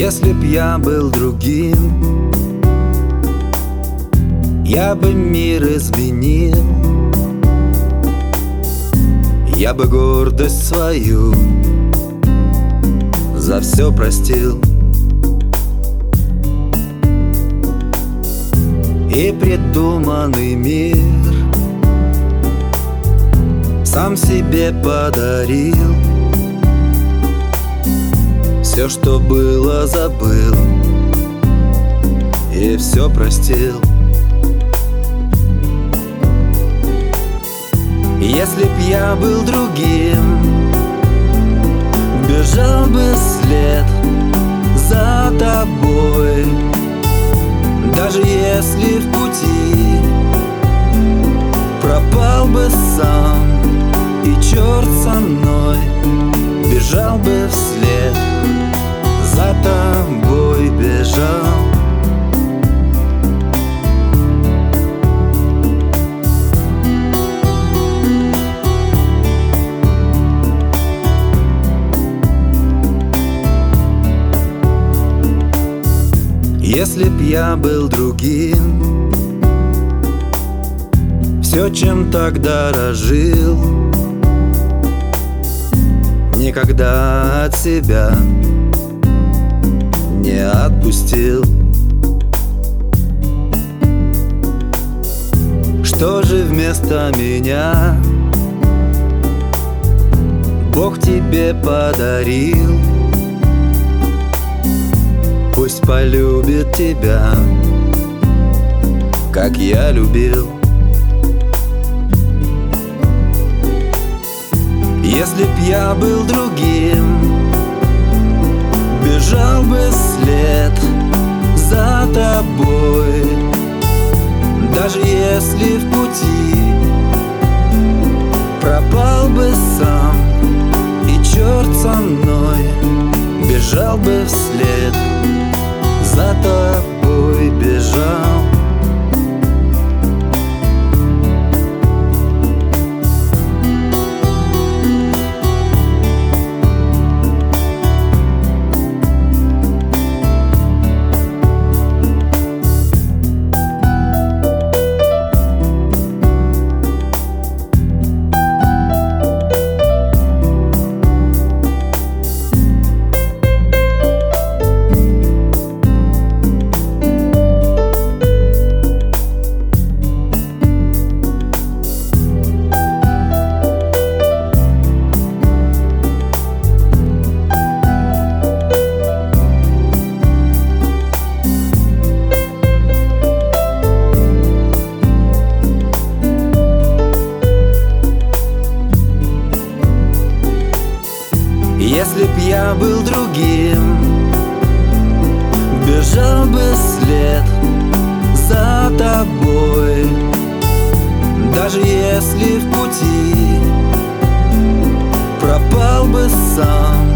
Если б я был другим Я бы мир изменил. Я бы гордость свою За все простил. И придуманный мир Сам себе подарил все, что было, забыл. И все простил. Если б я был другим Бежал бы след за тобой. Даже если в пути Пропал бы сам Если б я был другим? Все, чем тогда дорожил Никогда от себя не отпустил. Что же вместо меня Бог тебе подарил полюбит тебя Как я любил. Если б я был другим Бежал бы след за тобой. Даже если в пути Пропал бы сам И черт со мной Бежал бы вслед За тобой бежал Если б я был другим Бежал бы след за тобой. Даже если в пути Пропал бы сам